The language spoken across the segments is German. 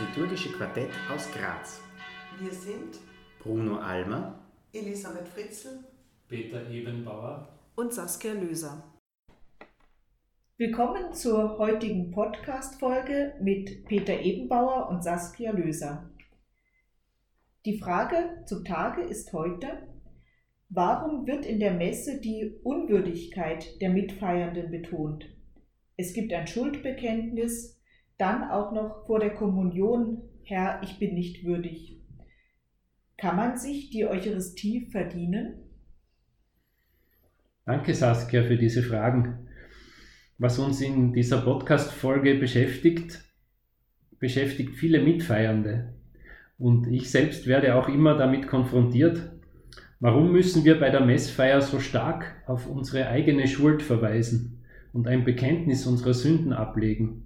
liturgische Quartett aus Graz. Wir sind Bruno Almer, Elisabeth Fritzl, Peter Ebenbauer und Saskia Löser. Willkommen zur heutigen Podcast-Folge mit Peter Ebenbauer und Saskia Löser. Die Frage zum Tage ist heute, warum wird in der Messe die Unwürdigkeit der Mitfeiernden betont? Es gibt ein Schuldbekenntnis, dann auch noch vor der Kommunion, Herr, ich bin nicht würdig. Kann man sich die Eucharistie verdienen? Danke, Saskia, für diese Fragen. Was uns in dieser Podcast-Folge beschäftigt, beschäftigt viele Mitfeiernde. Und ich selbst werde auch immer damit konfrontiert, warum müssen wir bei der Messfeier so stark auf unsere eigene Schuld verweisen und ein Bekenntnis unserer Sünden ablegen.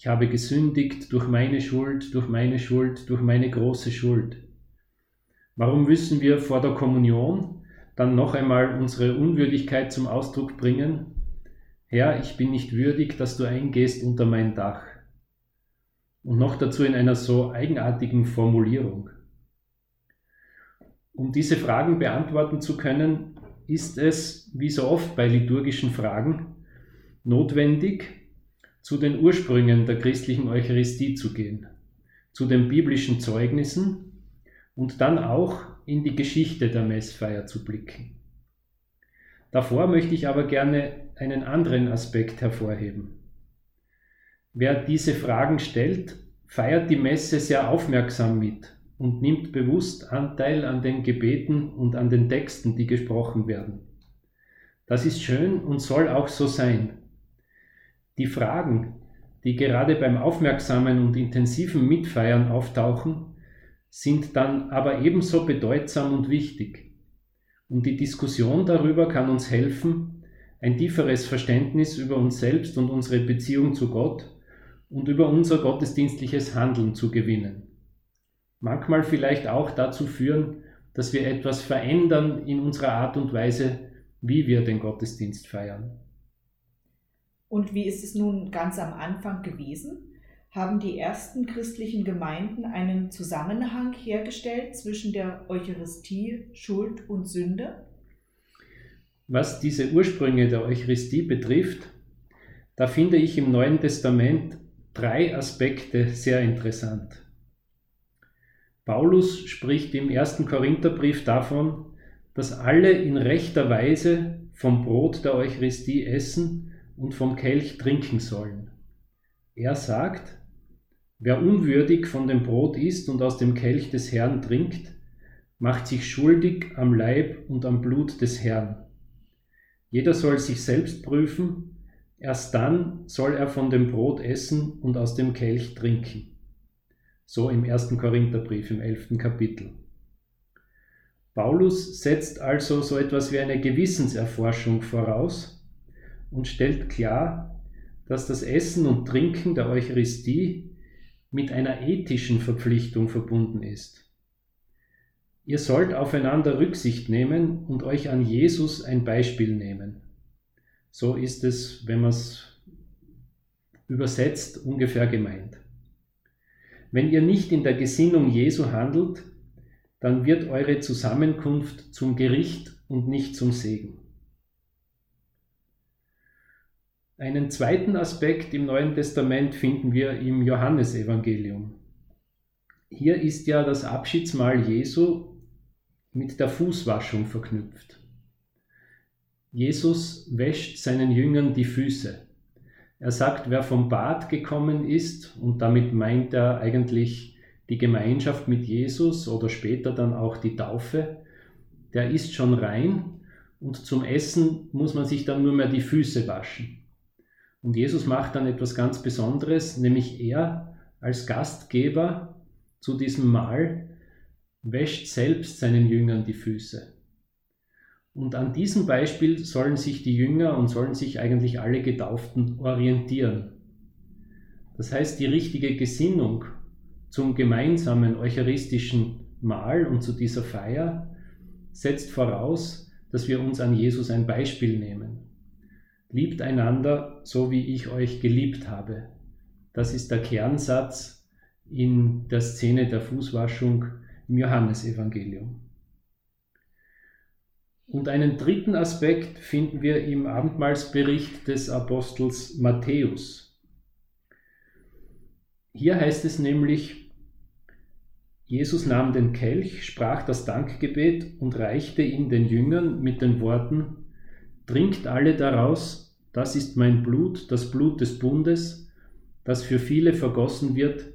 Ich habe gesündigt durch meine Schuld, durch meine Schuld, durch meine große Schuld. Warum müssen wir vor der Kommunion dann noch einmal unsere Unwürdigkeit zum Ausdruck bringen? Herr, ich bin nicht würdig, dass du eingehst unter mein Dach. Und noch dazu in einer so eigenartigen Formulierung. Um diese Fragen beantworten zu können, ist es, wie so oft bei liturgischen Fragen, notwendig, zu den Ursprüngen der christlichen Eucharistie zu gehen, zu den biblischen Zeugnissen und dann auch in die Geschichte der Messfeier zu blicken. Davor möchte ich aber gerne einen anderen Aspekt hervorheben. Wer diese Fragen stellt, feiert die Messe sehr aufmerksam mit und nimmt bewusst Anteil an den Gebeten und an den Texten, die gesprochen werden. Das ist schön und soll auch so sein. Die Fragen, die gerade beim aufmerksamen und intensiven Mitfeiern auftauchen, sind dann aber ebenso bedeutsam und wichtig. Und die Diskussion darüber kann uns helfen, ein tieferes Verständnis über uns selbst und unsere Beziehung zu Gott und über unser gottesdienstliches Handeln zu gewinnen. Manchmal vielleicht auch dazu führen, dass wir etwas verändern in unserer Art und Weise, wie wir den Gottesdienst feiern. Und wie ist es nun ganz am Anfang gewesen? Haben die ersten christlichen Gemeinden einen Zusammenhang hergestellt zwischen der Eucharistie, Schuld und Sünde? Was diese Ursprünge der Eucharistie betrifft, da finde ich im Neuen Testament drei Aspekte sehr interessant. Paulus spricht im ersten Korintherbrief davon, dass alle in rechter Weise vom Brot der Eucharistie essen und vom Kelch trinken sollen. Er sagt, wer unwürdig von dem Brot isst und aus dem Kelch des Herrn trinkt, macht sich schuldig am Leib und am Blut des Herrn. Jeder soll sich selbst prüfen, erst dann soll er von dem Brot essen und aus dem Kelch trinken. So im ersten Korintherbrief im elften Kapitel. Paulus setzt also so etwas wie eine Gewissenserforschung voraus, und stellt klar, dass das Essen und Trinken der Eucharistie mit einer ethischen Verpflichtung verbunden ist. Ihr sollt aufeinander Rücksicht nehmen und euch an Jesus ein Beispiel nehmen. So ist es, wenn man es übersetzt, ungefähr gemeint. Wenn ihr nicht in der Gesinnung Jesu handelt, dann wird eure Zusammenkunft zum Gericht und nicht zum Segen. Einen zweiten Aspekt im Neuen Testament finden wir im Johannesevangelium. Hier ist ja das Abschiedsmahl Jesu mit der Fußwaschung verknüpft. Jesus wäscht seinen Jüngern die Füße. Er sagt, wer vom Bad gekommen ist, und damit meint er eigentlich die Gemeinschaft mit Jesus oder später dann auch die Taufe, der ist schon rein und zum Essen muss man sich dann nur mehr die Füße waschen. Und Jesus macht dann etwas ganz Besonderes, nämlich er als Gastgeber zu diesem Mahl wäscht selbst seinen Jüngern die Füße. Und an diesem Beispiel sollen sich die Jünger und sollen sich eigentlich alle Getauften orientieren. Das heißt, die richtige Gesinnung zum gemeinsamen eucharistischen Mahl und zu dieser Feier setzt voraus, dass wir uns an Jesus ein Beispiel nehmen. Liebt einander, so wie ich euch geliebt habe. Das ist der Kernsatz in der Szene der Fußwaschung im Johannesevangelium. Und einen dritten Aspekt finden wir im Abendmahlsbericht des Apostels Matthäus. Hier heißt es nämlich, Jesus nahm den Kelch, sprach das Dankgebet und reichte ihn den Jüngern mit den Worten, Trinkt alle daraus, das ist mein Blut, das Blut des Bundes, das für viele vergossen wird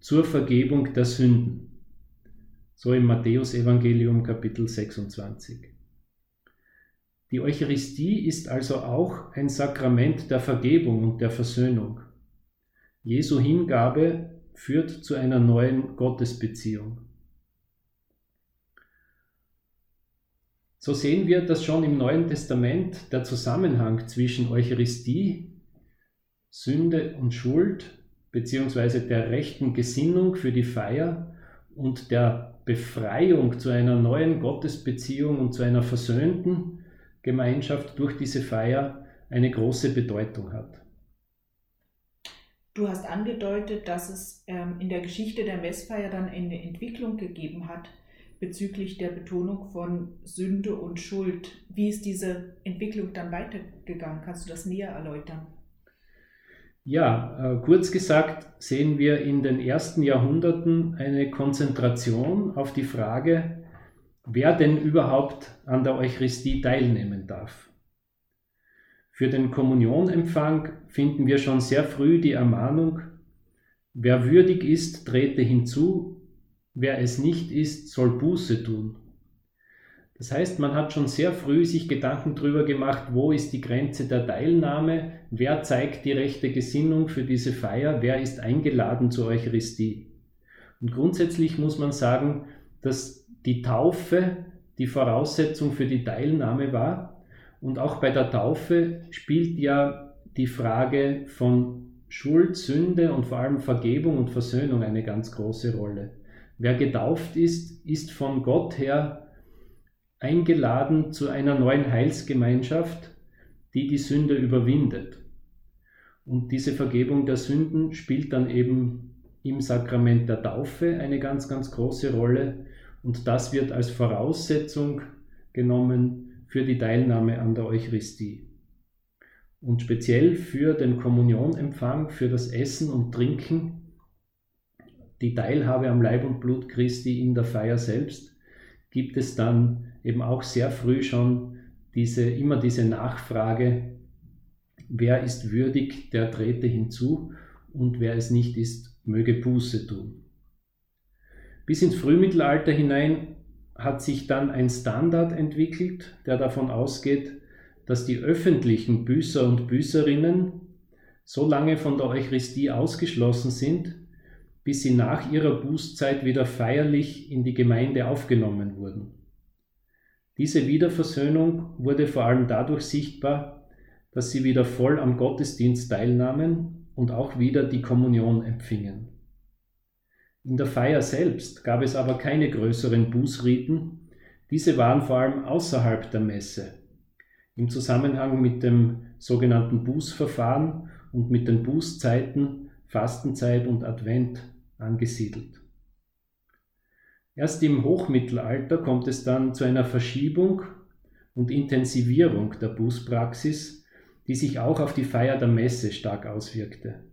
zur Vergebung der Sünden. So im Matthäusevangelium Kapitel 26. Die Eucharistie ist also auch ein Sakrament der Vergebung und der Versöhnung. Jesu Hingabe führt zu einer neuen Gottesbeziehung. So sehen wir, dass schon im Neuen Testament der Zusammenhang zwischen Eucharistie, Sünde und Schuld beziehungsweise der rechten Gesinnung für die Feier und der Befreiung zu einer neuen Gottesbeziehung und zu einer versöhnten Gemeinschaft durch diese Feier eine große Bedeutung hat. Du hast angedeutet, dass es ähm, in der Geschichte der Messfeier dann eine Entwicklung gegeben hat bezüglich der Betonung von Sünde und Schuld. Wie ist diese Entwicklung dann weitergegangen? Kannst du das näher erläutern? Ja, äh, kurz gesagt sehen wir in den ersten Jahrhunderten eine Konzentration auf die Frage, wer denn überhaupt an der Eucharistie teilnehmen darf. Für den Kommunionempfang finden wir schon sehr früh die Ermahnung, wer würdig ist, trete hinzu, wer es nicht ist, soll Buße tun. Das heißt, man hat schon sehr früh sich Gedanken darüber gemacht, wo ist die Grenze der Teilnahme, wer zeigt die rechte Gesinnung für diese Feier, wer ist eingeladen zur Eucharistie. Und grundsätzlich muss man sagen, dass die Taufe die Voraussetzung für die Teilnahme war. Und auch bei der Taufe spielt ja die Frage von Schuld, Sünde und vor allem Vergebung und Versöhnung eine ganz große Rolle. Wer getauft ist, ist von Gott her eingeladen zu einer neuen Heilsgemeinschaft, die die Sünde überwindet. Und diese Vergebung der Sünden spielt dann eben im Sakrament der Taufe eine ganz, ganz große Rolle und das wird als Voraussetzung genommen für die Teilnahme an der Eucharistie. Und speziell für den Kommunionempfang, für das Essen und Trinken, die Teilhabe am Leib und Blut Christi in der Feier selbst, gibt es dann eben auch sehr früh schon diese, immer diese Nachfrage, wer ist würdig, der trete hinzu und wer es nicht ist, möge Buße tun. Bis ins Frühmittelalter hinein hat sich dann ein Standard entwickelt, der davon ausgeht, dass die öffentlichen Büßer und Büßerinnen so lange von der Eucharistie ausgeschlossen sind, bis sie nach ihrer Bußzeit wieder feierlich in die Gemeinde aufgenommen wurden. Diese Wiederversöhnung wurde vor allem dadurch sichtbar, dass sie wieder voll am Gottesdienst teilnahmen und auch wieder die Kommunion empfingen. In der Feier selbst gab es aber keine größeren Bußriten, diese waren vor allem außerhalb der Messe, im Zusammenhang mit dem sogenannten Bußverfahren und mit den Bußzeiten Fastenzeit und Advent angesiedelt. Erst im Hochmittelalter kommt es dann zu einer Verschiebung und Intensivierung der Bußpraxis, die sich auch auf die Feier der Messe stark auswirkte.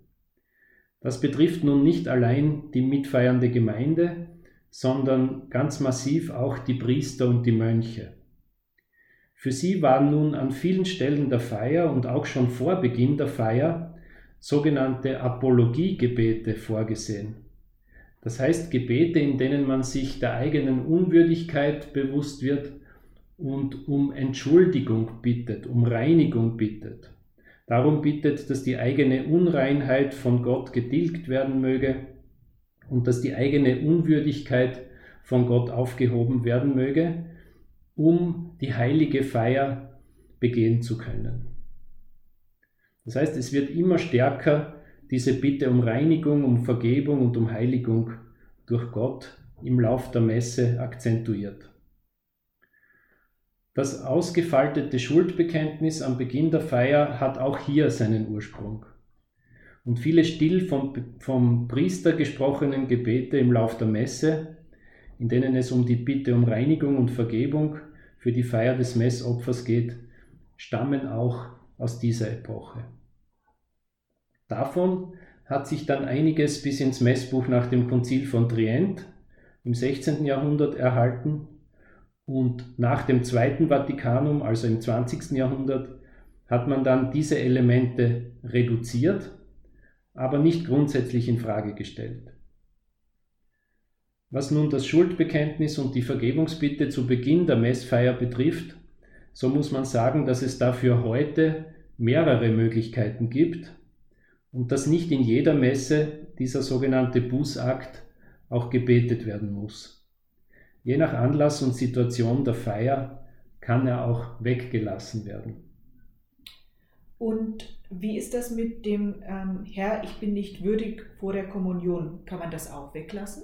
Das betrifft nun nicht allein die mitfeiernde Gemeinde, sondern ganz massiv auch die Priester und die Mönche. Für sie waren nun an vielen Stellen der Feier und auch schon vor Beginn der Feier sogenannte Apologiegebete vorgesehen. Das heißt Gebete, in denen man sich der eigenen Unwürdigkeit bewusst wird und um Entschuldigung bittet, um Reinigung bittet. Darum bittet, dass die eigene Unreinheit von Gott getilgt werden möge und dass die eigene Unwürdigkeit von Gott aufgehoben werden möge, um die heilige Feier begehen zu können. Das heißt, es wird immer stärker diese Bitte um Reinigung, um Vergebung und um Heiligung durch Gott im Lauf der Messe akzentuiert. Das ausgefaltete Schuldbekenntnis am Beginn der Feier hat auch hier seinen Ursprung. und viele still vom, vom Priester gesprochenen Gebete im Lauf der Messe, in denen es um die Bitte um Reinigung und Vergebung für die Feier des Messopfers geht, stammen auch aus dieser Epoche. Davon hat sich dann einiges bis ins Messbuch nach dem Konzil von Trient im 16. Jahrhundert erhalten und nach dem Zweiten Vatikanum, also im 20. Jahrhundert, hat man dann diese Elemente reduziert, aber nicht grundsätzlich in Frage gestellt. Was nun das Schuldbekenntnis und die Vergebungsbitte zu Beginn der Messfeier betrifft, so muss man sagen, dass es dafür heute mehrere Möglichkeiten gibt und dass nicht in jeder Messe dieser sogenannte Bußakt auch gebetet werden muss. Je nach Anlass und Situation der Feier kann er auch weggelassen werden. Und wie ist das mit dem ähm, Herr, ich bin nicht würdig vor der Kommunion? Kann man das auch weglassen?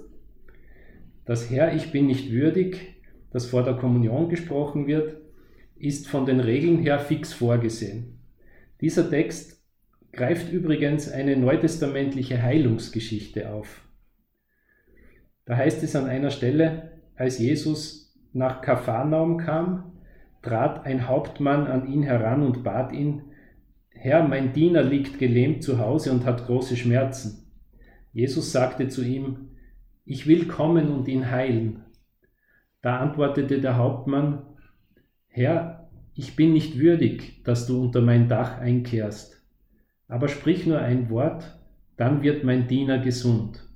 Das Herr, ich bin nicht würdig, das vor der Kommunion gesprochen wird, ist von den Regeln her fix vorgesehen. Dieser Text greift übrigens eine neutestamentliche Heilungsgeschichte auf. Da heißt es an einer Stelle, als Jesus nach Kapharnaum kam, trat ein Hauptmann an ihn heran und bat ihn, Herr, mein Diener liegt gelähmt zu Hause und hat große Schmerzen. Jesus sagte zu ihm, ich will kommen und ihn heilen. Da antwortete der Hauptmann, Herr, ich bin nicht würdig, dass du unter mein Dach einkehrst, aber sprich nur ein Wort, dann wird mein Diener gesund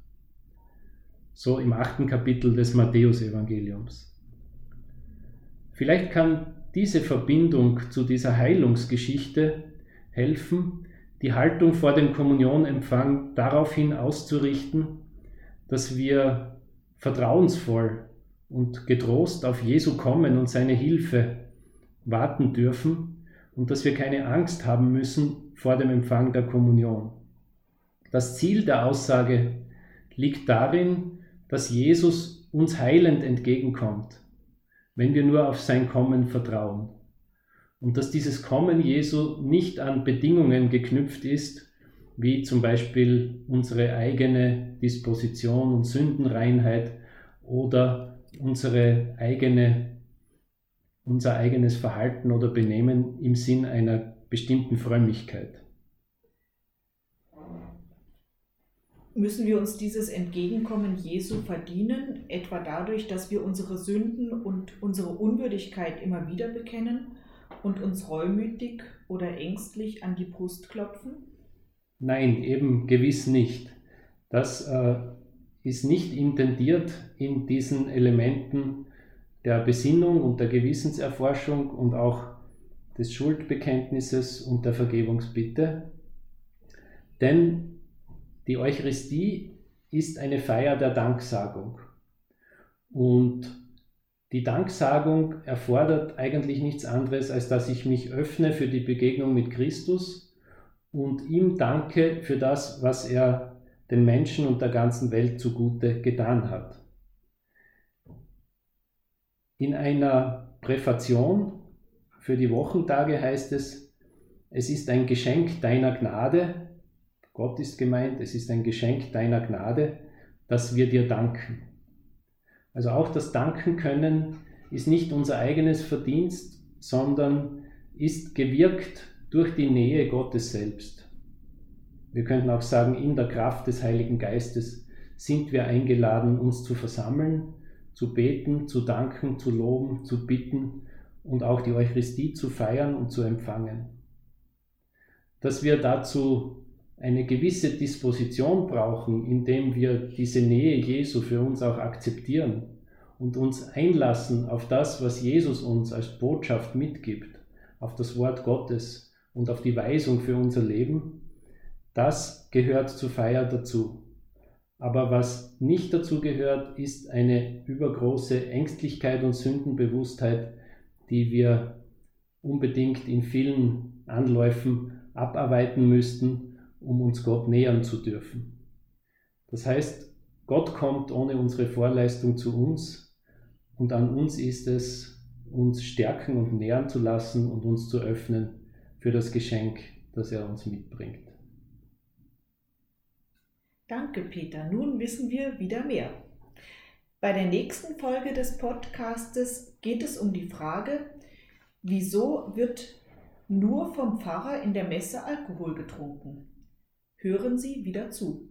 so im achten Kapitel des Matthäusevangeliums. Vielleicht kann diese Verbindung zu dieser Heilungsgeschichte helfen, die Haltung vor dem Kommunionempfang daraufhin auszurichten, dass wir vertrauensvoll und getrost auf Jesu kommen und seine Hilfe warten dürfen und dass wir keine Angst haben müssen vor dem Empfang der Kommunion. Das Ziel der Aussage liegt darin, dass Jesus uns heilend entgegenkommt, wenn wir nur auf sein Kommen vertrauen. Und dass dieses Kommen Jesu nicht an Bedingungen geknüpft ist, wie zum Beispiel unsere eigene Disposition und Sündenreinheit oder unsere eigene, unser eigenes Verhalten oder Benehmen im Sinn einer bestimmten Frömmigkeit. Müssen wir uns dieses Entgegenkommen Jesu verdienen, etwa dadurch, dass wir unsere Sünden und unsere Unwürdigkeit immer wieder bekennen und uns reumütig oder ängstlich an die Brust klopfen? Nein, eben gewiss nicht. Das äh, ist nicht intendiert in diesen Elementen der Besinnung und der Gewissenserforschung und auch des Schuldbekenntnisses und der Vergebungsbitte. Denn die Eucharistie ist eine Feier der Danksagung. Und die Danksagung erfordert eigentlich nichts anderes, als dass ich mich öffne für die Begegnung mit Christus und ihm danke für das, was er den Menschen und der ganzen Welt zugute getan hat. In einer Präfation für die Wochentage heißt es, es ist ein Geschenk deiner Gnade, Gott ist gemeint, es ist ein Geschenk deiner Gnade, dass wir dir danken. Also auch das Danken können ist nicht unser eigenes Verdienst, sondern ist gewirkt durch die Nähe Gottes selbst. Wir könnten auch sagen, in der Kraft des Heiligen Geistes sind wir eingeladen, uns zu versammeln, zu beten, zu danken, zu loben, zu bitten und auch die Eucharistie zu feiern und zu empfangen. Dass wir dazu eine gewisse Disposition brauchen, indem wir diese Nähe Jesu für uns auch akzeptieren und uns einlassen auf das, was Jesus uns als Botschaft mitgibt, auf das Wort Gottes und auf die Weisung für unser Leben, das gehört zur Feier dazu. Aber was nicht dazu gehört, ist eine übergroße Ängstlichkeit und Sündenbewusstheit, die wir unbedingt in vielen Anläufen abarbeiten müssten um uns Gott nähern zu dürfen. Das heißt, Gott kommt ohne unsere Vorleistung zu uns und an uns ist es, uns stärken und nähern zu lassen und uns zu öffnen für das Geschenk, das er uns mitbringt. Danke, Peter. Nun wissen wir wieder mehr. Bei der nächsten Folge des Podcastes geht es um die Frage, wieso wird nur vom Pfarrer in der Messe Alkohol getrunken? Hören Sie wieder zu.